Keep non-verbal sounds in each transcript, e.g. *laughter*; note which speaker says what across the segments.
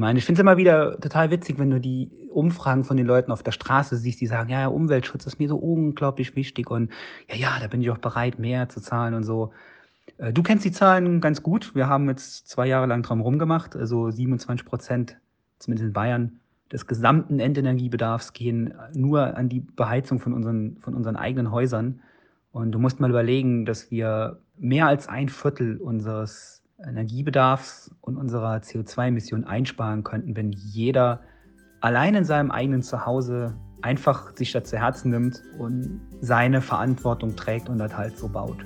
Speaker 1: meine, ich finde es immer wieder total witzig, wenn du die Umfragen von den Leuten auf der Straße siehst, die sagen, ja, Umweltschutz ist mir so unglaublich wichtig und ja, ja, da bin ich auch bereit, mehr zu zahlen und so. Äh, du kennst die Zahlen ganz gut. Wir haben jetzt zwei Jahre lang drum rumgemacht. Also 27 Prozent, zumindest in Bayern, des gesamten Endenergiebedarfs gehen nur an die Beheizung von unseren, von unseren eigenen Häusern. Und du musst mal überlegen, dass wir mehr als ein Viertel unseres Energiebedarfs und unserer CO2-Emissionen einsparen könnten, wenn jeder allein in seinem eigenen Zuhause einfach sich das zu Herzen nimmt und seine Verantwortung trägt und das halt so baut.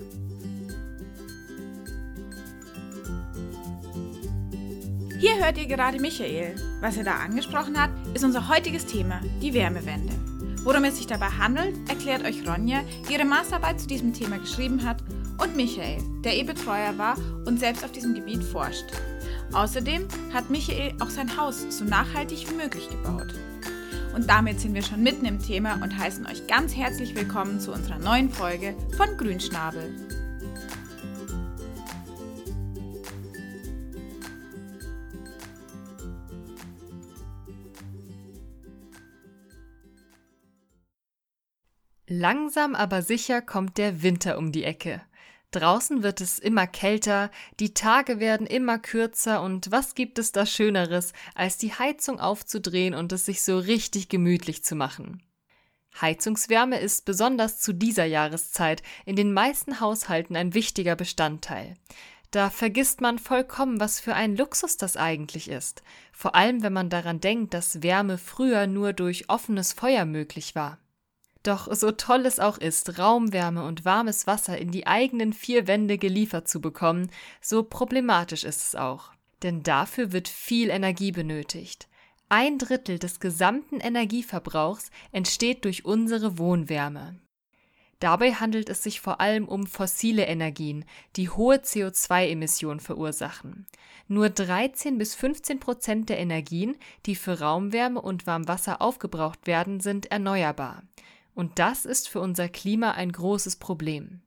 Speaker 2: Hier hört ihr gerade Michael. Was er da angesprochen hat, ist unser heutiges Thema, die Wärmewende. Worum es sich dabei handelt, erklärt euch Ronja, die ihre Masterarbeit zu diesem Thema geschrieben hat, und Michael, der E-Betreuer war und selbst auf diesem Gebiet forscht. Außerdem hat Michael auch sein Haus so nachhaltig wie möglich gebaut. Und damit sind wir schon mitten im Thema und heißen euch ganz herzlich willkommen zu unserer neuen Folge von Grünschnabel.
Speaker 3: Langsam aber sicher kommt der Winter um die Ecke. Draußen wird es immer kälter, die Tage werden immer kürzer und was gibt es da Schöneres, als die Heizung aufzudrehen und es sich so richtig gemütlich zu machen. Heizungswärme ist besonders zu dieser Jahreszeit in den meisten Haushalten ein wichtiger Bestandteil. Da vergisst man vollkommen, was für ein Luxus das eigentlich ist, vor allem wenn man daran denkt, dass Wärme früher nur durch offenes Feuer möglich war. Doch so toll es auch ist, Raumwärme und warmes Wasser in die eigenen vier Wände geliefert zu bekommen, so problematisch ist es auch. Denn dafür wird viel Energie benötigt. Ein Drittel des gesamten Energieverbrauchs entsteht durch unsere Wohnwärme. Dabei handelt es sich vor allem um fossile Energien, die hohe CO2-Emissionen verursachen. Nur 13 bis 15 Prozent der Energien, die für Raumwärme und Warmwasser aufgebraucht werden, sind erneuerbar. Und das ist für unser Klima ein großes Problem.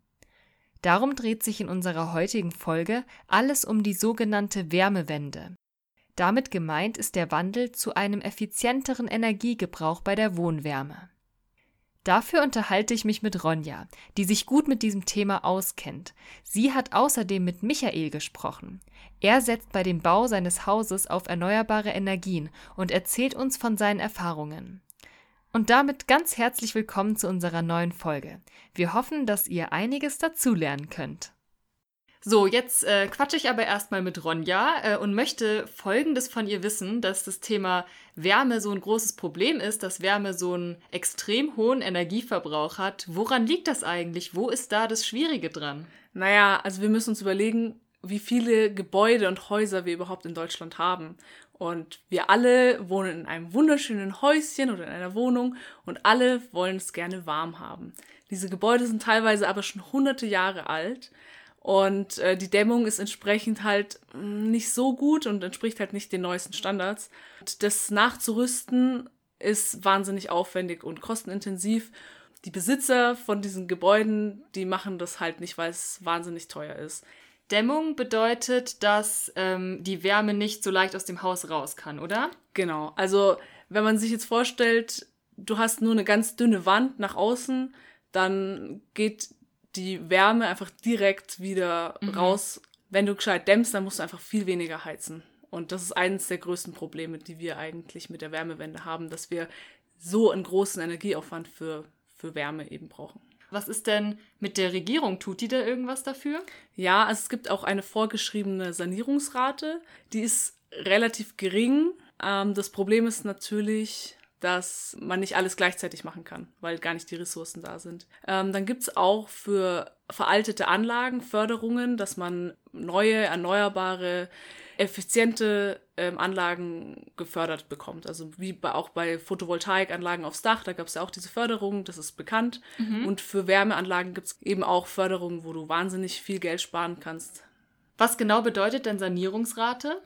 Speaker 3: Darum dreht sich in unserer heutigen Folge alles um die sogenannte Wärmewende. Damit gemeint ist der Wandel zu einem effizienteren Energiegebrauch bei der Wohnwärme. Dafür unterhalte ich mich mit Ronja, die sich gut mit diesem Thema auskennt. Sie hat außerdem mit Michael gesprochen. Er setzt bei dem Bau seines Hauses auf erneuerbare Energien und erzählt uns von seinen Erfahrungen. Und damit ganz herzlich willkommen zu unserer neuen Folge. Wir hoffen, dass ihr einiges dazulernen könnt. So, jetzt äh, quatsche ich aber erstmal mit Ronja äh, und möchte Folgendes von ihr wissen, dass das Thema Wärme so ein großes Problem ist, dass Wärme so einen extrem hohen Energieverbrauch hat. Woran liegt das eigentlich? Wo ist da das Schwierige dran?
Speaker 4: Naja, also wir müssen uns überlegen, wie viele Gebäude und Häuser wir überhaupt in Deutschland haben. Und wir alle wohnen in einem wunderschönen Häuschen oder in einer Wohnung und alle wollen es gerne warm haben. Diese Gebäude sind teilweise aber schon hunderte Jahre alt und äh, die Dämmung ist entsprechend halt mm, nicht so gut und entspricht halt nicht den neuesten Standards. Und das nachzurüsten ist wahnsinnig aufwendig und kostenintensiv. Die Besitzer von diesen Gebäuden, die machen das halt nicht, weil es wahnsinnig teuer ist.
Speaker 3: Dämmung bedeutet, dass ähm, die Wärme nicht so leicht aus dem Haus raus kann, oder?
Speaker 4: Genau. Also, wenn man sich jetzt vorstellt, du hast nur eine ganz dünne Wand nach außen, dann geht die Wärme einfach direkt wieder mhm. raus. Wenn du gescheit dämmst, dann musst du einfach viel weniger heizen. Und das ist eines der größten Probleme, die wir eigentlich mit der Wärmewende haben, dass wir so einen großen Energieaufwand für, für Wärme eben brauchen.
Speaker 3: Was ist denn mit der Regierung? Tut die da irgendwas dafür?
Speaker 4: Ja, also es gibt auch eine vorgeschriebene Sanierungsrate. Die ist relativ gering. Ähm, das Problem ist natürlich, dass man nicht alles gleichzeitig machen kann, weil gar nicht die Ressourcen da sind. Ähm, dann gibt es auch für veraltete Anlagen Förderungen, dass man neue, erneuerbare effiziente ähm, Anlagen gefördert bekommt. Also wie bei, auch bei Photovoltaikanlagen aufs Dach, da gab es ja auch diese Förderung, das ist bekannt. Mhm. Und für Wärmeanlagen gibt es eben auch Förderungen, wo du wahnsinnig viel Geld sparen kannst.
Speaker 3: Was genau bedeutet denn Sanierungsrate?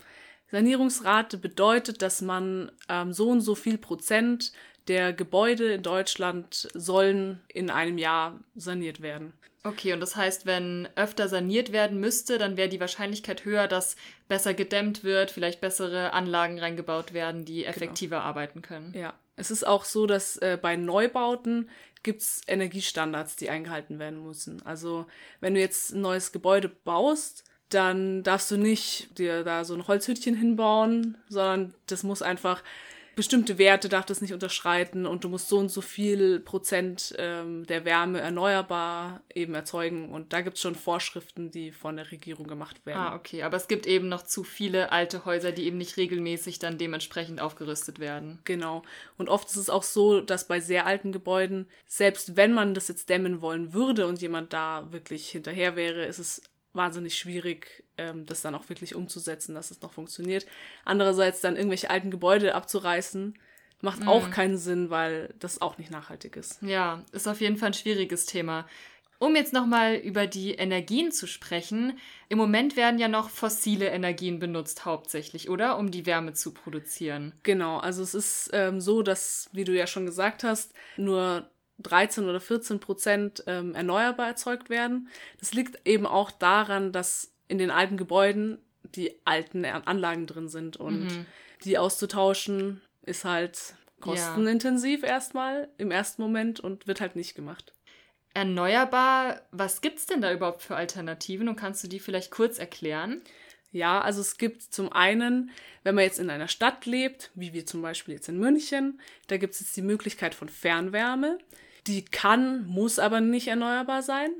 Speaker 4: Sanierungsrate bedeutet, dass man ähm, so und so viel Prozent der Gebäude in Deutschland sollen in einem Jahr saniert werden.
Speaker 3: Okay, und das heißt, wenn öfter saniert werden müsste, dann wäre die Wahrscheinlichkeit höher, dass besser gedämmt wird, vielleicht bessere Anlagen reingebaut werden, die effektiver genau. arbeiten können.
Speaker 4: Ja, es ist auch so, dass äh, bei Neubauten gibt es Energiestandards, die eingehalten werden müssen. Also wenn du jetzt ein neues Gebäude baust, dann darfst du nicht dir da so ein Holzhütchen hinbauen, sondern das muss einfach bestimmte Werte darf das nicht unterschreiten und du musst so und so viel Prozent ähm, der Wärme erneuerbar eben erzeugen. Und da gibt es schon Vorschriften, die von der Regierung gemacht werden.
Speaker 3: Ah, okay. Aber es gibt eben noch zu viele alte Häuser, die eben nicht regelmäßig dann dementsprechend aufgerüstet werden.
Speaker 4: Genau. Und oft ist es auch so, dass bei sehr alten Gebäuden, selbst wenn man das jetzt dämmen wollen würde und jemand da wirklich hinterher wäre, ist es wahnsinnig schwierig, ähm, das dann auch wirklich umzusetzen, dass es noch funktioniert. Andererseits dann irgendwelche alten Gebäude abzureißen, macht mhm. auch keinen Sinn, weil das auch nicht nachhaltig ist.
Speaker 3: Ja, ist auf jeden Fall ein schwieriges Thema. Um jetzt nochmal über die Energien zu sprechen, im Moment werden ja noch fossile Energien benutzt hauptsächlich, oder? Um die Wärme zu produzieren.
Speaker 4: Genau, also es ist ähm, so, dass, wie du ja schon gesagt hast, nur 13 oder 14 Prozent ähm, erneuerbar erzeugt werden. Das liegt eben auch daran, dass in den alten Gebäuden die alten Anlagen drin sind und mhm. die auszutauschen ist halt kostenintensiv ja. erstmal im ersten Moment und wird halt nicht gemacht.
Speaker 3: Erneuerbar, was gibt es denn da überhaupt für Alternativen und kannst du die vielleicht kurz erklären?
Speaker 4: Ja, also es gibt zum einen, wenn man jetzt in einer Stadt lebt, wie wir zum Beispiel jetzt in München, da gibt es jetzt die Möglichkeit von Fernwärme. Die kann, muss aber nicht erneuerbar sein.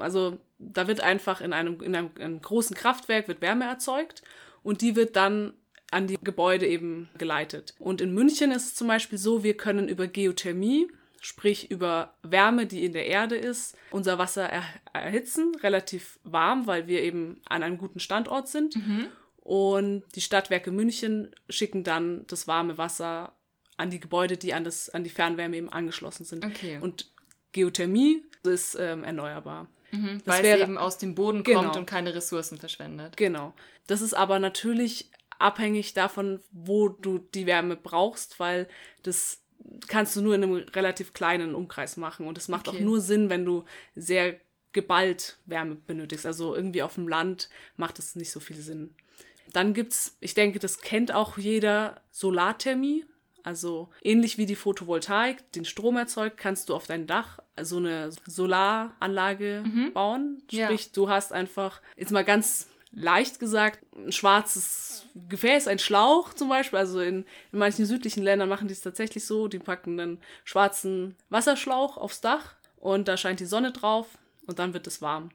Speaker 4: Also da wird einfach in einem, in einem, einem großen Kraftwerk wird Wärme erzeugt und die wird dann an die Gebäude eben geleitet. Und in München ist es zum Beispiel so, wir können über Geothermie, sprich über Wärme, die in der Erde ist, unser Wasser er erhitzen, relativ warm, weil wir eben an einem guten Standort sind. Mhm. Und die Stadtwerke München schicken dann das warme Wasser an die Gebäude, die an, das, an die Fernwärme eben angeschlossen sind.
Speaker 3: Okay.
Speaker 4: Und Geothermie ist ähm, erneuerbar.
Speaker 3: Mhm, weil wäre, es eben aus dem Boden genau. kommt und keine Ressourcen verschwendet.
Speaker 4: Genau. Das ist aber natürlich abhängig davon, wo du die Wärme brauchst, weil das kannst du nur in einem relativ kleinen Umkreis machen. Und es macht okay. auch nur Sinn, wenn du sehr geballt Wärme benötigst. Also irgendwie auf dem Land macht es nicht so viel Sinn. Dann gibt's, ich denke, das kennt auch jeder, Solarthermie. Also ähnlich wie die Photovoltaik den Strom erzeugt, kannst du auf dein Dach so eine Solaranlage mhm. bauen. Sprich, ja. du hast einfach, jetzt mal ganz leicht gesagt, ein schwarzes Gefäß, ein Schlauch zum Beispiel. Also in, in manchen südlichen Ländern machen die es tatsächlich so. Die packen einen schwarzen Wasserschlauch aufs Dach und da scheint die Sonne drauf und dann wird es warm.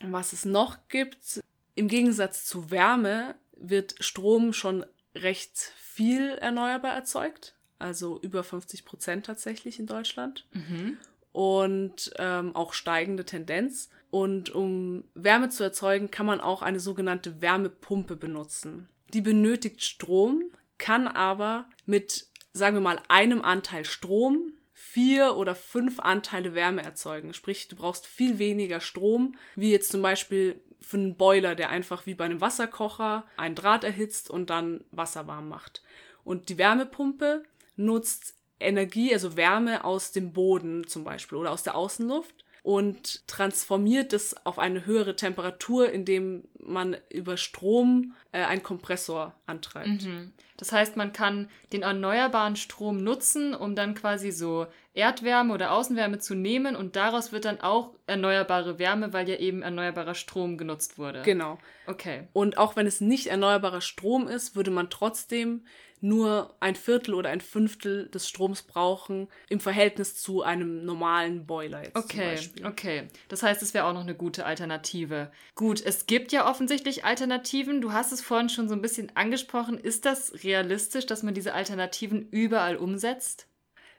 Speaker 4: Was es noch gibt, im Gegensatz zu Wärme wird Strom schon recht viel erneuerbar erzeugt, also über 50 Prozent tatsächlich in Deutschland. Mhm. Und ähm, auch steigende Tendenz. Und um Wärme zu erzeugen, kann man auch eine sogenannte Wärmepumpe benutzen. Die benötigt Strom, kann aber mit, sagen wir mal, einem Anteil Strom vier oder fünf Anteile Wärme erzeugen. Sprich, du brauchst viel weniger Strom, wie jetzt zum Beispiel für einen Boiler, der einfach wie bei einem Wasserkocher einen Draht erhitzt und dann Wasser warm macht. Und die Wärmepumpe nutzt Energie, also Wärme aus dem Boden zum Beispiel oder aus der Außenluft und transformiert es auf eine höhere Temperatur, indem man über Strom äh, einen Kompressor antreibt.
Speaker 3: Mhm. Das heißt, man kann den erneuerbaren Strom nutzen, um dann quasi so Erdwärme oder Außenwärme zu nehmen und daraus wird dann auch erneuerbare Wärme, weil ja eben erneuerbarer Strom genutzt wurde.
Speaker 4: Genau.
Speaker 3: Okay.
Speaker 4: Und auch wenn es nicht erneuerbarer Strom ist, würde man trotzdem nur ein Viertel oder ein Fünftel des Stroms brauchen im Verhältnis zu einem normalen Boiler jetzt
Speaker 3: okay, zum Beispiel. Okay, das heißt, es wäre auch noch eine gute Alternative. Gut, es gibt ja offensichtlich Alternativen. Du hast es vorhin schon so ein bisschen angesprochen. Ist das realistisch, dass man diese Alternativen überall umsetzt?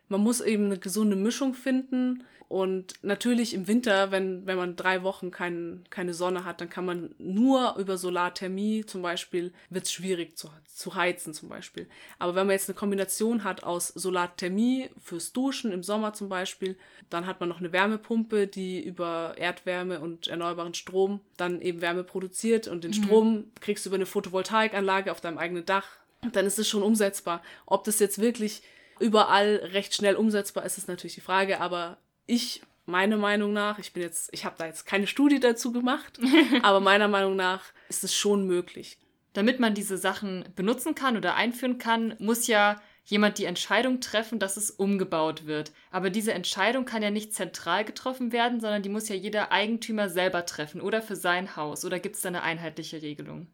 Speaker 4: Man muss eben eine gesunde Mischung finden und natürlich im Winter, wenn, wenn man drei Wochen kein, keine Sonne hat, dann kann man nur über Solarthermie zum Beispiel, wird es schwierig zu, zu heizen zum Beispiel. Aber wenn man jetzt eine Kombination hat aus Solarthermie fürs Duschen im Sommer zum Beispiel, dann hat man noch eine Wärmepumpe, die über Erdwärme und erneuerbaren Strom dann eben Wärme produziert und den mhm. Strom kriegst du über eine Photovoltaikanlage auf deinem eigenen Dach. Dann ist es schon umsetzbar. Ob das jetzt wirklich überall recht schnell umsetzbar ist, ist natürlich die Frage, aber ich meiner Meinung nach, ich bin jetzt, ich habe da jetzt keine Studie dazu gemacht, *laughs* aber meiner Meinung nach ist es schon möglich.
Speaker 3: Damit man diese Sachen benutzen kann oder einführen kann, muss ja jemand die Entscheidung treffen, dass es umgebaut wird. Aber diese Entscheidung kann ja nicht zentral getroffen werden, sondern die muss ja jeder Eigentümer selber treffen oder für sein Haus. Oder gibt es da eine einheitliche Regelung?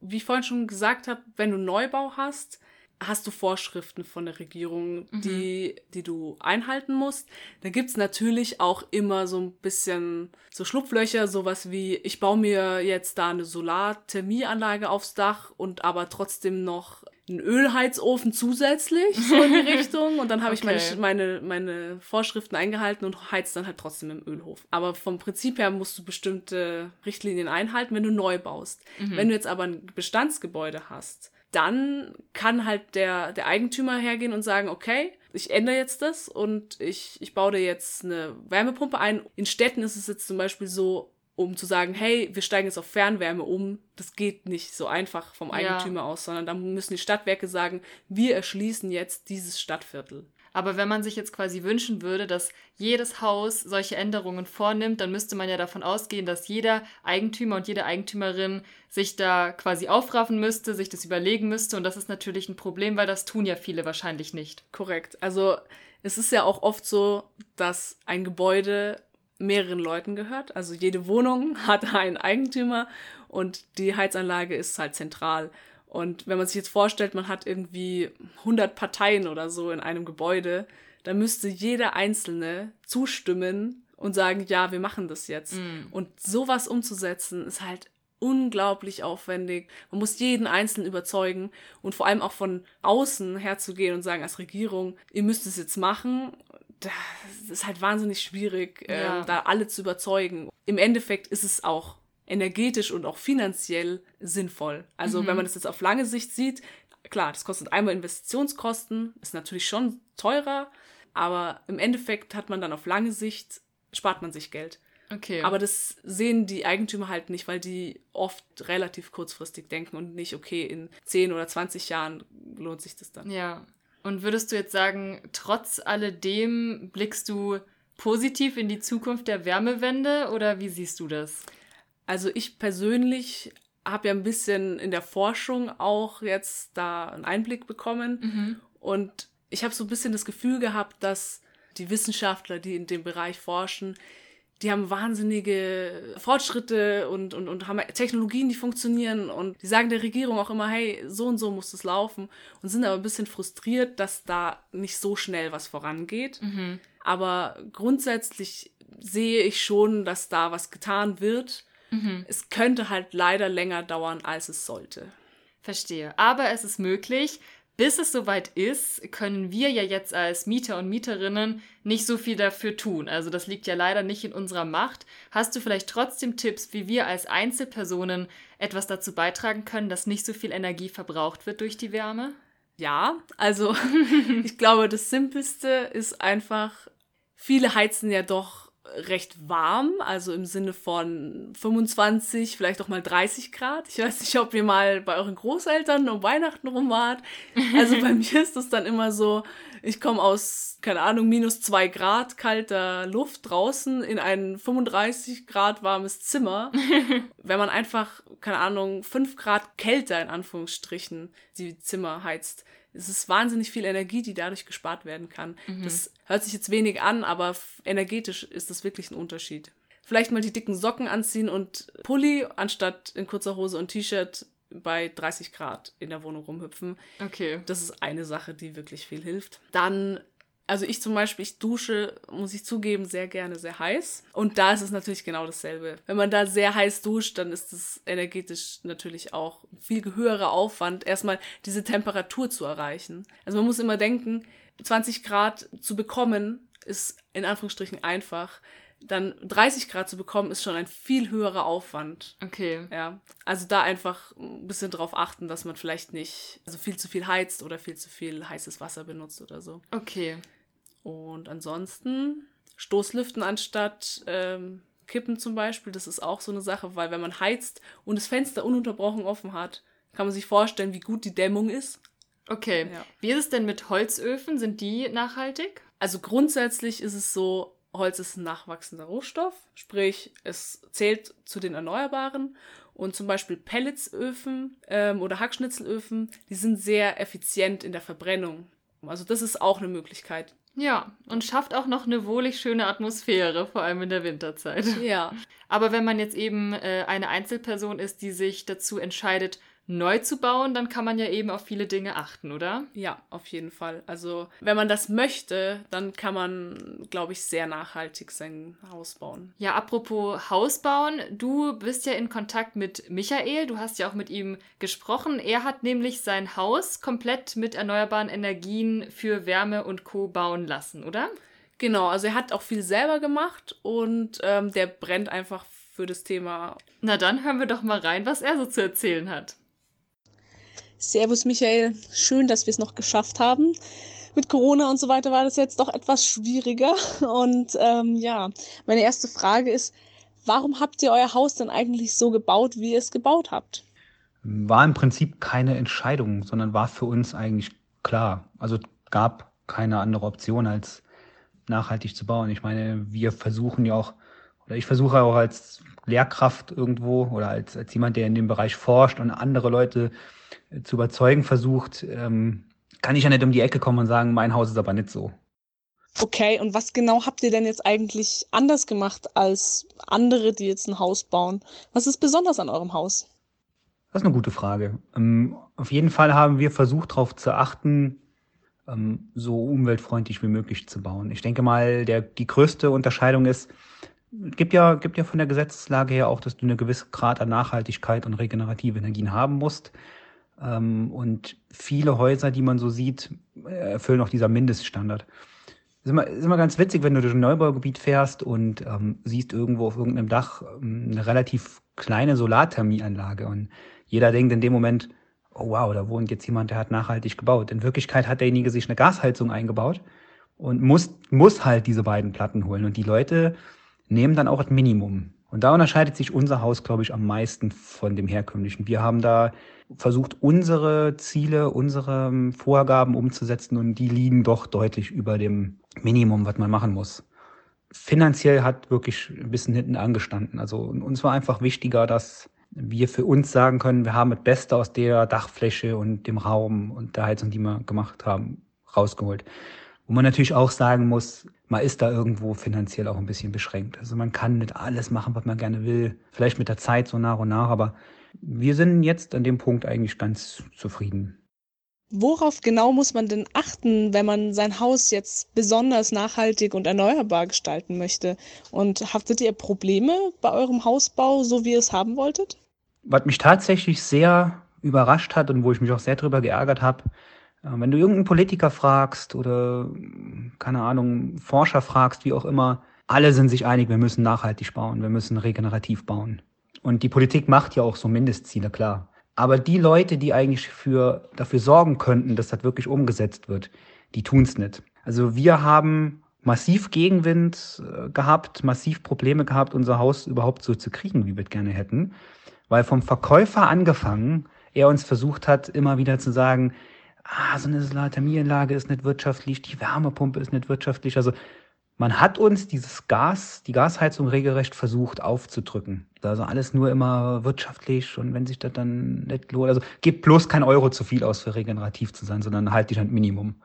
Speaker 4: Wie ich vorhin schon gesagt habe, wenn du Neubau hast, hast du Vorschriften von der Regierung, mhm. die, die du einhalten musst. Da gibt's natürlich auch immer so ein bisschen so Schlupflöcher, sowas wie, ich baue mir jetzt da eine Solarthermieanlage aufs Dach und aber trotzdem noch einen Ölheizofen zusätzlich, so in die *laughs* Richtung. Und dann habe okay. ich meine, meine, meine Vorschriften eingehalten und heiz dann halt trotzdem im Ölhof. Aber vom Prinzip her musst du bestimmte Richtlinien einhalten, wenn du neu baust. Mhm. Wenn du jetzt aber ein Bestandsgebäude hast, dann kann halt der, der Eigentümer hergehen und sagen, okay, ich ändere jetzt das und ich, ich baue dir jetzt eine Wärmepumpe ein. In Städten ist es jetzt zum Beispiel so, um zu sagen, hey, wir steigen jetzt auf Fernwärme um. Das geht nicht so einfach vom Eigentümer ja. aus, sondern da müssen die Stadtwerke sagen, wir erschließen jetzt dieses Stadtviertel.
Speaker 3: Aber wenn man sich jetzt quasi wünschen würde, dass jedes Haus solche Änderungen vornimmt, dann müsste man ja davon ausgehen, dass jeder Eigentümer und jede Eigentümerin sich da quasi aufraffen müsste, sich das überlegen müsste. Und das ist natürlich ein Problem, weil das tun ja viele wahrscheinlich nicht.
Speaker 4: Korrekt. Also es ist ja auch oft so, dass ein Gebäude mehreren Leuten gehört. Also jede Wohnung *laughs* hat einen Eigentümer und die Heizanlage ist halt zentral. Und wenn man sich jetzt vorstellt, man hat irgendwie 100 Parteien oder so in einem Gebäude, dann müsste jeder Einzelne zustimmen und sagen, ja, wir machen das jetzt. Mm. Und sowas umzusetzen ist halt unglaublich aufwendig. Man muss jeden Einzelnen überzeugen und vor allem auch von außen herzugehen und sagen als Regierung, ihr müsst es jetzt machen. Das ist halt wahnsinnig schwierig, ja. äh, da alle zu überzeugen. Im Endeffekt ist es auch energetisch und auch finanziell sinnvoll. Also mhm. wenn man das jetzt auf lange Sicht sieht, klar, das kostet einmal Investitionskosten, ist natürlich schon teurer, aber im Endeffekt hat man dann auf lange Sicht, spart man sich Geld. Okay. Aber das sehen die Eigentümer halt nicht, weil die oft relativ kurzfristig denken und nicht, okay, in 10 oder 20 Jahren lohnt sich das dann.
Speaker 3: Ja. Und würdest du jetzt sagen, trotz alledem blickst du positiv in die Zukunft der Wärmewende oder wie siehst du das?
Speaker 4: Also ich persönlich habe ja ein bisschen in der Forschung auch jetzt da einen Einblick bekommen mhm. und ich habe so ein bisschen das Gefühl gehabt, dass die Wissenschaftler, die in dem Bereich forschen, die haben wahnsinnige Fortschritte und, und, und haben Technologien, die funktionieren und die sagen der Regierung auch immer, hey, so und so muss es laufen und sind aber ein bisschen frustriert, dass da nicht so schnell was vorangeht. Mhm. Aber grundsätzlich sehe ich schon, dass da was getan wird Mhm. Es könnte halt leider länger dauern, als es sollte.
Speaker 3: Verstehe. Aber es ist möglich. Bis es soweit ist, können wir ja jetzt als Mieter und Mieterinnen nicht so viel dafür tun. Also das liegt ja leider nicht in unserer Macht. Hast du vielleicht trotzdem Tipps, wie wir als Einzelpersonen etwas dazu beitragen können, dass nicht so viel Energie verbraucht wird durch die Wärme?
Speaker 4: Ja, also *laughs* ich glaube, das Simpelste ist einfach, viele heizen ja doch recht warm, also im Sinne von 25, vielleicht auch mal 30 Grad. Ich weiß nicht, ob ihr mal bei euren Großeltern um Weihnachten rum wart. Also bei *laughs* mir ist das dann immer so, ich komme aus, keine Ahnung, minus zwei Grad kalter Luft draußen in ein 35 Grad warmes Zimmer. *laughs* Wenn man einfach, keine Ahnung, fünf Grad kälter in Anführungsstrichen die Zimmer heizt, es ist wahnsinnig viel Energie, die dadurch gespart werden kann. Mhm. Das hört sich jetzt wenig an, aber energetisch ist das wirklich ein Unterschied. Vielleicht mal die dicken Socken anziehen und Pulli anstatt in kurzer Hose und T-Shirt bei 30 Grad in der Wohnung rumhüpfen. Okay. Das ist eine Sache, die wirklich viel hilft. Dann also ich zum Beispiel, ich dusche, muss ich zugeben, sehr gerne sehr heiß. Und da ist es natürlich genau dasselbe. Wenn man da sehr heiß duscht, dann ist es energetisch natürlich auch ein viel höherer Aufwand, erstmal diese Temperatur zu erreichen. Also man muss immer denken, 20 Grad zu bekommen, ist in Anführungsstrichen einfach. Dann 30 Grad zu bekommen, ist schon ein viel höherer Aufwand. Okay. Ja. Also da einfach ein bisschen drauf achten, dass man vielleicht nicht also viel zu viel heizt oder viel zu viel heißes Wasser benutzt oder so. Okay. Und ansonsten Stoßlüften anstatt ähm, Kippen zum Beispiel, das ist auch so eine Sache, weil wenn man heizt und das Fenster ununterbrochen offen hat, kann man sich vorstellen, wie gut die Dämmung ist.
Speaker 3: Okay.
Speaker 4: Ja.
Speaker 3: Wie ist es denn mit Holzöfen? Sind die nachhaltig?
Speaker 4: Also grundsätzlich ist es so, Holz ist ein nachwachsender Rohstoff, sprich es zählt zu den Erneuerbaren und zum Beispiel Pelletsöfen ähm, oder Hackschnitzelöfen, die sind sehr effizient in der Verbrennung. Also das ist auch eine Möglichkeit.
Speaker 3: Ja, und schafft auch noch eine wohlig schöne Atmosphäre, vor allem in der Winterzeit.
Speaker 4: Ja,
Speaker 3: Aber wenn man jetzt eben äh, eine Einzelperson ist, die sich dazu entscheidet, neu zu bauen, dann kann man ja eben auf viele Dinge achten, oder?
Speaker 4: ja, auf jeden Fall. Also wenn man das möchte, dann kann man, glaube ich, sehr nachhaltig sein Haus bauen.
Speaker 3: Ja, apropos Haus bauen, du bist ja in Kontakt mit Michael, du hast ja auch mit ihm gesprochen. Er hat nämlich sein Haus komplett mit erneuerbaren Energien für Wärme und Co. bauen lassen, oder?
Speaker 4: Genau, also er hat auch viel selber gemacht und ähm, der brennt einfach für das Thema.
Speaker 3: Na dann hören wir doch mal rein, was er so zu erzählen hat.
Speaker 5: Servus Michael, schön, dass wir es noch geschafft haben. Mit Corona und so weiter war das jetzt doch etwas schwieriger. Und ähm, ja, meine erste Frage ist, warum habt ihr euer Haus denn eigentlich so gebaut, wie ihr es gebaut habt?
Speaker 1: War im Prinzip keine Entscheidung, sondern war für uns eigentlich klar. Also gab keine andere Option, als nachhaltig zu bauen. Ich meine, wir versuchen ja auch, oder ich versuche auch als Lehrkraft irgendwo oder als, als jemand, der in dem Bereich forscht und andere Leute zu überzeugen versucht, ähm, kann ich ja nicht um die Ecke kommen und sagen, mein Haus ist aber nicht so.
Speaker 5: Okay, und was genau habt ihr denn jetzt eigentlich anders gemacht als andere, die jetzt ein Haus bauen? Was ist besonders an eurem Haus?
Speaker 1: Das ist eine gute Frage. Ähm, auf jeden Fall haben wir versucht, darauf zu achten, ähm, so umweltfreundlich wie möglich zu bauen. Ich denke mal, der, die größte Unterscheidung ist, gibt ja, gibt ja von der Gesetzeslage her auch, dass du eine gewisse Grad an Nachhaltigkeit und regenerative Energien haben musst. Ähm, und viele Häuser, die man so sieht, äh, erfüllen auch dieser Mindeststandard. Ist immer, ist immer ganz witzig, wenn du durch ein Neubaugebiet fährst und ähm, siehst irgendwo auf irgendeinem Dach ähm, eine relativ kleine Solarthermieanlage und jeder denkt in dem Moment, oh wow, da wohnt jetzt jemand, der hat nachhaltig gebaut. In Wirklichkeit hat derjenige sich eine Gasheizung eingebaut und muss, muss halt diese beiden Platten holen. Und die Leute nehmen dann auch das Minimum. Und da unterscheidet sich unser Haus, glaube ich, am meisten von dem herkömmlichen. Wir haben da versucht, unsere Ziele, unsere ähm, Vorgaben umzusetzen und die liegen doch deutlich über dem Minimum, was man machen muss. Finanziell hat wirklich ein bisschen hinten angestanden. Also uns war einfach wichtiger, dass wir für uns sagen können, wir haben das Beste aus der Dachfläche und dem Raum und der Heizung, die wir gemacht haben, rausgeholt. Wo man natürlich auch sagen muss, man ist da irgendwo finanziell auch ein bisschen beschränkt. Also man kann nicht alles machen, was man gerne will. Vielleicht mit der Zeit so nach und nach, aber wir sind jetzt an dem Punkt eigentlich ganz zufrieden.
Speaker 5: Worauf genau muss man denn achten, wenn man sein Haus jetzt besonders nachhaltig und erneuerbar gestalten möchte? Und haftet ihr Probleme bei eurem Hausbau, so wie ihr es haben wolltet?
Speaker 1: Was mich tatsächlich sehr überrascht hat und wo ich mich auch sehr drüber geärgert habe, äh, wenn du irgendeinen Politiker fragst oder, keine Ahnung, Forscher fragst, wie auch immer, alle sind sich einig, wir müssen nachhaltig bauen, wir müssen regenerativ bauen. Und die Politik macht ja auch so Mindestziele, klar. Aber die Leute, die eigentlich für, dafür sorgen könnten, dass das wirklich umgesetzt wird, die tun es nicht. Also wir haben massiv Gegenwind äh, gehabt, massiv Probleme gehabt, unser Haus überhaupt so zu kriegen, wie wir es gerne hätten. Weil vom Verkäufer angefangen, er uns versucht hat, immer wieder zu sagen, ah, so eine Solarthermieanlage ist nicht wirtschaftlich, die Wärmepumpe ist nicht wirtschaftlich. Also man hat uns dieses Gas, die Gasheizung regelrecht versucht aufzudrücken. Also alles nur immer wirtschaftlich und wenn sich das dann nicht lohnt, also gebt bloß kein Euro zu viel aus für regenerativ zu sein, sondern halt dich ein Minimum.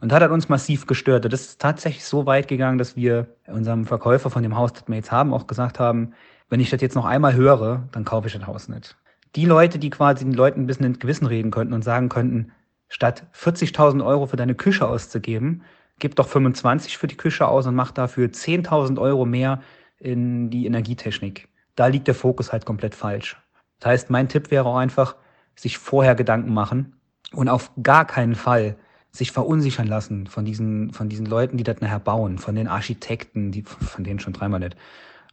Speaker 1: Und das hat uns massiv gestört. Das ist tatsächlich so weit gegangen, dass wir unserem Verkäufer von dem Haus, das wir jetzt haben, auch gesagt haben, wenn ich das jetzt noch einmal höre, dann kaufe ich das Haus nicht. Die Leute, die quasi den Leuten ein bisschen ins Gewissen reden könnten und sagen könnten, statt 40.000 Euro für deine Küche auszugeben, gib doch 25 für die Küche aus und mach dafür 10.000 Euro mehr in die Energietechnik. Da liegt der Fokus halt komplett falsch. Das heißt, mein Tipp wäre auch einfach, sich vorher Gedanken machen und auf gar keinen Fall sich verunsichern lassen von diesen, von diesen Leuten, die das nachher bauen, von den Architekten, die, von denen schon dreimal nicht,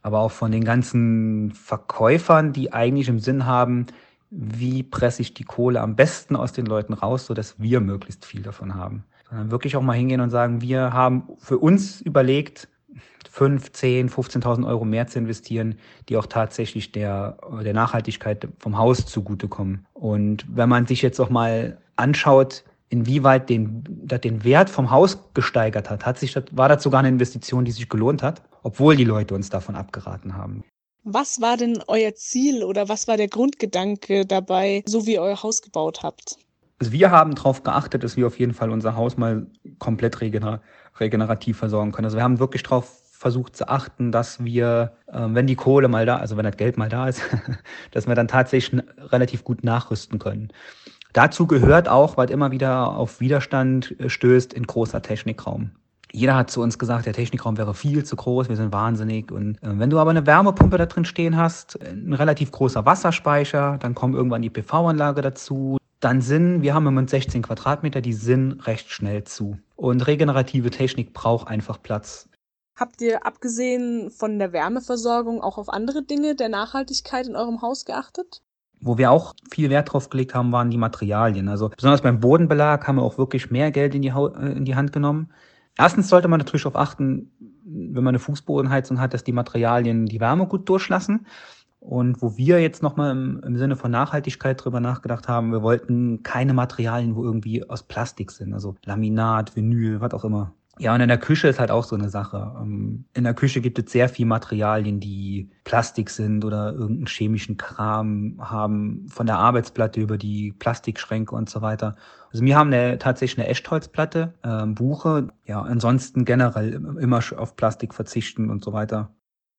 Speaker 1: aber auch von den ganzen Verkäufern, die eigentlich im Sinn haben, wie presse ich die Kohle am besten aus den Leuten raus, sodass wir möglichst viel davon haben. Sondern wirklich auch mal hingehen und sagen, wir haben für uns überlegt, 5, 10, 15.000 Euro mehr zu investieren, die auch tatsächlich der, der Nachhaltigkeit vom Haus zugutekommen. Und wenn man sich jetzt auch mal anschaut, inwieweit den, das den Wert vom Haus gesteigert hat, hat sich war das sogar eine Investition, die sich gelohnt hat, obwohl die Leute uns davon abgeraten haben.
Speaker 5: Was war denn euer Ziel oder was war der Grundgedanke dabei, so wie ihr euer Haus gebaut habt?
Speaker 1: Also wir haben darauf geachtet, dass wir auf jeden Fall unser Haus mal komplett regener regenerativ versorgen können. Also wir haben wirklich darauf versucht zu achten, dass wir, äh, wenn die Kohle mal da, also wenn das Geld mal da ist, *laughs* dass wir dann tatsächlich relativ gut nachrüsten können. Dazu gehört auch, was immer wieder auf Widerstand äh, stößt, in großer Technikraum. Jeder hat zu uns gesagt, der Technikraum wäre viel zu groß, wir sind wahnsinnig. Und äh, wenn du aber eine Wärmepumpe da drin stehen hast, ein relativ großer Wasserspeicher, dann kommt irgendwann die PV-Anlage dazu, dann sind, wir haben im Moment 16 Quadratmeter, die sind recht schnell zu. Und regenerative Technik braucht einfach Platz.
Speaker 5: Habt ihr abgesehen von der Wärmeversorgung auch auf andere Dinge der Nachhaltigkeit in eurem Haus geachtet?
Speaker 1: Wo wir auch viel Wert drauf gelegt haben, waren die Materialien. Also besonders beim Bodenbelag haben wir auch wirklich mehr Geld in die, ha äh, in die Hand genommen. Erstens sollte man natürlich darauf achten, wenn man eine Fußbodenheizung hat, dass die Materialien die Wärme gut durchlassen. Und wo wir jetzt nochmal im, im Sinne von Nachhaltigkeit drüber nachgedacht haben, wir wollten keine Materialien, wo irgendwie aus Plastik sind, also Laminat, Vinyl, was auch immer. Ja, und in der Küche ist halt auch so eine Sache. Ähm, in der Küche gibt es sehr viel Materialien, die Plastik sind oder irgendeinen chemischen Kram haben, von der Arbeitsplatte über die Plastikschränke und so weiter. Also wir haben eine, tatsächlich eine Echtholzplatte, äh, Buche. Ja, ansonsten generell immer auf Plastik verzichten und so weiter.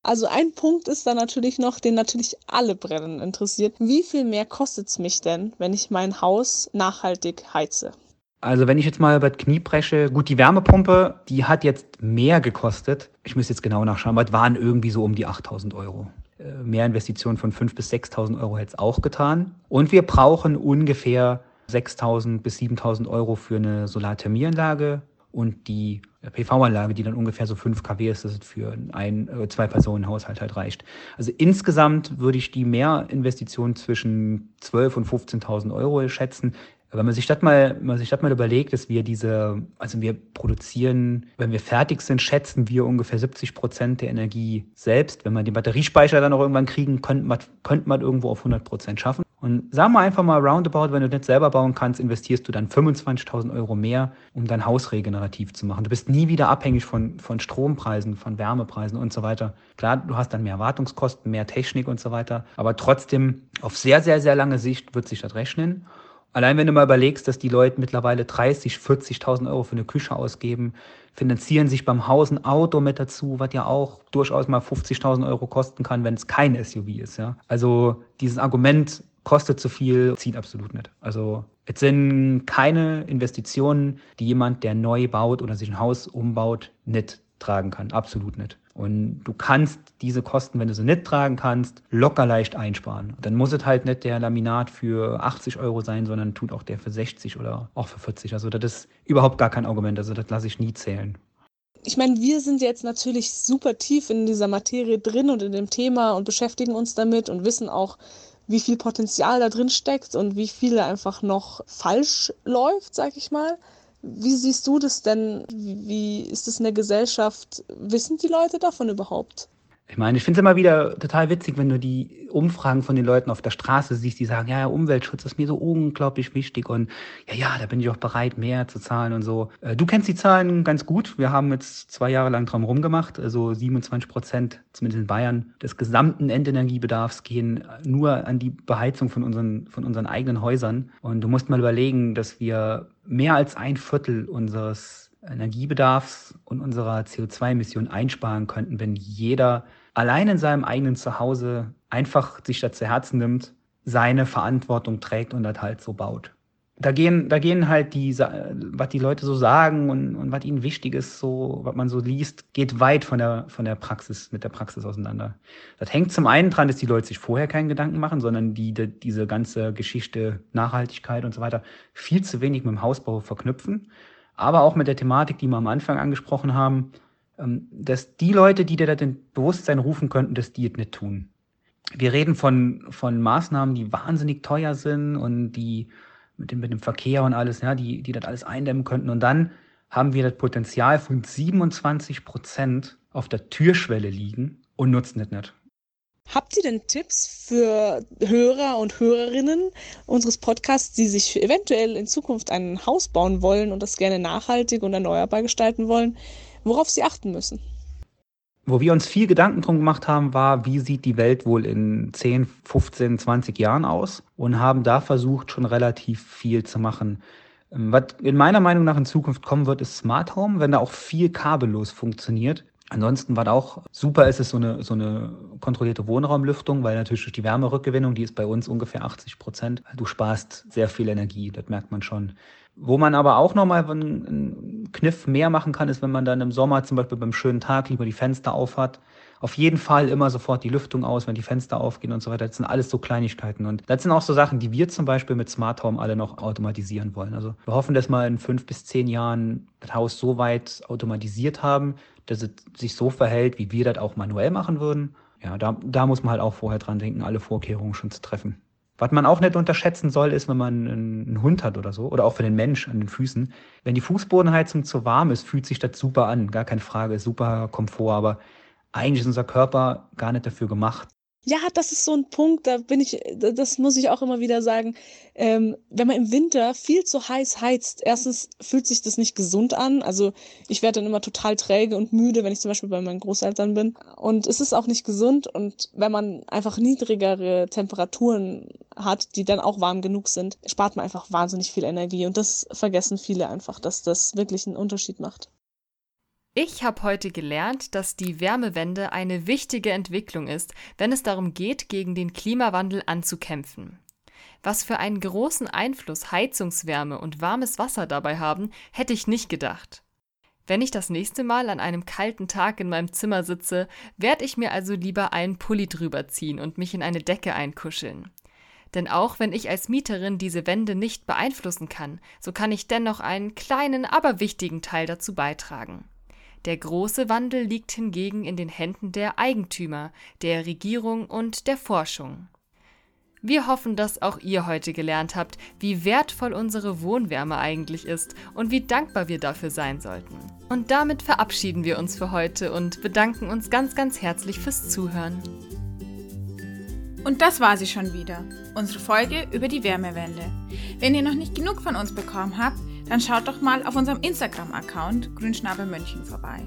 Speaker 5: Also ein Punkt ist da natürlich noch, den natürlich alle Brennen interessiert. Wie viel mehr kostet es mich denn, wenn ich mein Haus nachhaltig heize?
Speaker 1: Also wenn ich jetzt mal über das Knie presche, gut, die Wärmepumpe, die hat jetzt mehr gekostet. Ich muss jetzt genau nachschauen, aber es waren irgendwie so um die 8000 Euro. Äh, mehr Investitionen von 5.000 bis 6.000 Euro hätte es auch getan. Und wir brauchen ungefähr 6.000 bis 7.000 Euro für eine Solarthermieanlage und die PV-Anlage, die dann ungefähr so 5 kW ist, das für ein, äh, zwei Personen Haushalt halt reicht. Also insgesamt würde ich die Mehrinvestition zwischen 12.000 und 15.000 Euro schätzen. Wenn man sich das mal, man sich das mal überlegt, dass wir diese, also wir produzieren, wenn wir fertig sind, schätzen wir ungefähr 70 Prozent der Energie selbst. Wenn man den Batteriespeicher dann auch irgendwann kriegen, könnte man, könnte man irgendwo auf 100 Prozent schaffen. Und sagen wir einfach mal roundabout, wenn du nicht selber bauen kannst, investierst du dann 25.000 Euro mehr, um dein Haus regenerativ zu machen. Du bist nie wieder abhängig von, von Strompreisen, von Wärmepreisen und so weiter. Klar, du hast dann mehr Wartungskosten, mehr Technik und so weiter. Aber trotzdem, auf sehr, sehr, sehr lange Sicht wird sich das rechnen. Allein wenn du mal überlegst, dass die Leute mittlerweile 30, 40.000 Euro für eine Küche ausgeben, finanzieren sich beim Haus ein Auto mit dazu, was ja auch durchaus mal 50.000 Euro kosten kann, wenn es kein SUV ist. Ja? Also dieses Argument, kostet zu viel, zieht absolut nicht. Also es sind keine Investitionen, die jemand, der neu baut oder sich ein Haus umbaut, nicht tragen kann. Absolut nicht. Und du kannst diese Kosten, wenn du sie nicht tragen kannst, locker leicht einsparen. Dann muss es halt nicht der Laminat für 80 Euro sein, sondern tut auch der für 60 oder auch für 40. Also das ist überhaupt gar kein Argument. Also das lasse ich nie zählen.
Speaker 5: Ich meine, wir sind jetzt natürlich super tief in dieser Materie drin und in dem Thema und beschäftigen uns damit und wissen auch, wie viel Potenzial da drin steckt und wie viel einfach noch falsch läuft, sag ich mal. Wie siehst du das denn? Wie ist das in der Gesellschaft? Wissen die Leute davon überhaupt?
Speaker 1: Ich meine, ich finde es immer wieder total witzig, wenn du die Umfragen von den Leuten auf der Straße siehst, die sagen, ja, Umweltschutz ist mir so unglaublich wichtig und ja, ja, da bin ich auch bereit, mehr zu zahlen und so. Äh, du kennst die Zahlen ganz gut. Wir haben jetzt zwei Jahre lang dran rumgemacht. Also 27 Prozent, zumindest in Bayern, des gesamten Endenergiebedarfs gehen nur an die Beheizung von unseren, von unseren eigenen Häusern. Und du musst mal überlegen, dass wir mehr als ein Viertel unseres Energiebedarfs und unserer CO2-Emissionen einsparen könnten, wenn jeder allein in seinem eigenen Zuhause einfach sich das zu Herzen nimmt, seine Verantwortung trägt und das halt so baut. Da gehen, da gehen halt die, was die Leute so sagen und, und was ihnen wichtig ist, so, was man so liest, geht weit von der, von der Praxis, mit der Praxis auseinander. Das hängt zum einen dran, dass die Leute sich vorher keinen Gedanken machen, sondern die, die diese ganze Geschichte Nachhaltigkeit und so weiter viel zu wenig mit dem Hausbau verknüpfen aber auch mit der Thematik, die wir am Anfang angesprochen haben, ähm, dass die Leute, die dir das in Bewusstsein rufen könnten, dass die es nicht tun. Wir reden von, von Maßnahmen, die wahnsinnig teuer sind und die mit dem, mit dem Verkehr und alles, ja, die, die das alles eindämmen könnten. Und dann haben wir das Potenzial von 27 Prozent auf der Türschwelle liegen und nutzen das nicht.
Speaker 4: Habt ihr denn Tipps für Hörer und Hörerinnen unseres Podcasts, die sich eventuell in Zukunft ein Haus bauen wollen und das gerne nachhaltig und erneuerbar gestalten wollen, worauf sie achten müssen?
Speaker 1: Wo wir uns viel Gedanken drum gemacht haben, war, wie sieht die Welt wohl in 10, 15, 20 Jahren aus und haben da versucht, schon relativ viel zu machen. Ähm, was in meiner Meinung nach in Zukunft kommen wird, ist Smart Home, wenn da auch viel kabellos funktioniert. Ansonsten, was auch super ist, ist so eine, so eine kontrollierte Wohnraumlüftung, weil natürlich durch die Wärmerückgewinnung, die ist bei uns ungefähr 80 Prozent. Du sparst sehr viel Energie, das merkt man schon. Wo man aber auch nochmal einen Kniff mehr machen kann, ist, wenn man dann im Sommer zum Beispiel beim schönen Tag lieber die Fenster auf hat. Auf jeden Fall immer sofort die Lüftung aus, wenn die Fenster aufgehen und so weiter. Das sind alles so Kleinigkeiten. Und das sind auch so Sachen, die wir zum Beispiel mit Smart Home alle noch automatisieren wollen. Also wir hoffen, dass wir in fünf bis zehn Jahren das Haus so weit automatisiert haben, dass es sich so verhält, wie wir das auch manuell machen würden. Ja, da, da muss man halt auch vorher dran denken, alle Vorkehrungen schon zu treffen. Was man auch nicht unterschätzen soll, ist, wenn man einen Hund hat oder so, oder auch für den Mensch an den Füßen. Wenn die Fußbodenheizung zu warm ist, fühlt sich das super an. Gar keine Frage, super Komfort. Aber eigentlich ist unser Körper gar nicht dafür gemacht,
Speaker 4: ja, das ist so ein Punkt, da bin ich, das muss ich auch immer wieder sagen. Ähm, wenn man im Winter viel zu heiß heizt, erstens fühlt sich das nicht gesund an. Also ich werde dann immer total träge und müde, wenn ich zum Beispiel bei meinen Großeltern bin. Und es ist auch nicht gesund. Und wenn man einfach niedrigere Temperaturen hat, die dann auch warm genug sind, spart man einfach wahnsinnig viel Energie. Und das vergessen viele einfach, dass das wirklich einen Unterschied macht.
Speaker 3: Ich habe heute gelernt, dass die Wärmewende eine wichtige Entwicklung ist, wenn es darum geht, gegen den Klimawandel anzukämpfen. Was für einen großen Einfluss Heizungswärme und warmes Wasser dabei haben, hätte ich nicht gedacht. Wenn ich das nächste Mal an einem kalten Tag in meinem Zimmer sitze, werde ich mir also lieber einen Pulli drüber ziehen und mich in eine Decke einkuscheln. Denn auch wenn ich als Mieterin diese Wende nicht beeinflussen kann, so kann ich dennoch einen kleinen, aber wichtigen Teil dazu beitragen. Der große Wandel liegt hingegen in den Händen der Eigentümer, der Regierung und der Forschung. Wir hoffen, dass auch ihr heute gelernt habt, wie wertvoll unsere Wohnwärme eigentlich ist und wie dankbar wir dafür sein sollten. Und damit verabschieden wir uns für heute und bedanken uns ganz, ganz herzlich fürs Zuhören.
Speaker 2: Und das war sie schon wieder, unsere Folge über die Wärmewende. Wenn ihr noch nicht genug von uns bekommen habt, dann schaut doch mal auf unserem Instagram-Account Grünschnabel München vorbei.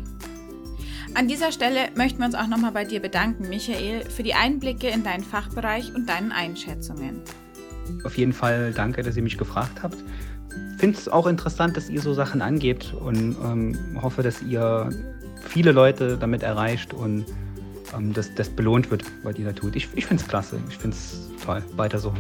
Speaker 2: An dieser Stelle möchten wir uns auch nochmal bei dir bedanken, Michael, für die Einblicke in deinen Fachbereich und deinen Einschätzungen.
Speaker 1: Auf jeden Fall danke, dass ihr mich gefragt habt. Ich finde es auch interessant, dass ihr so Sachen angebt und ähm, hoffe, dass ihr viele Leute damit erreicht und ähm, dass das belohnt wird, was ihr da tut. Ich, ich finde es klasse. Ich finde es toll. Weiter so.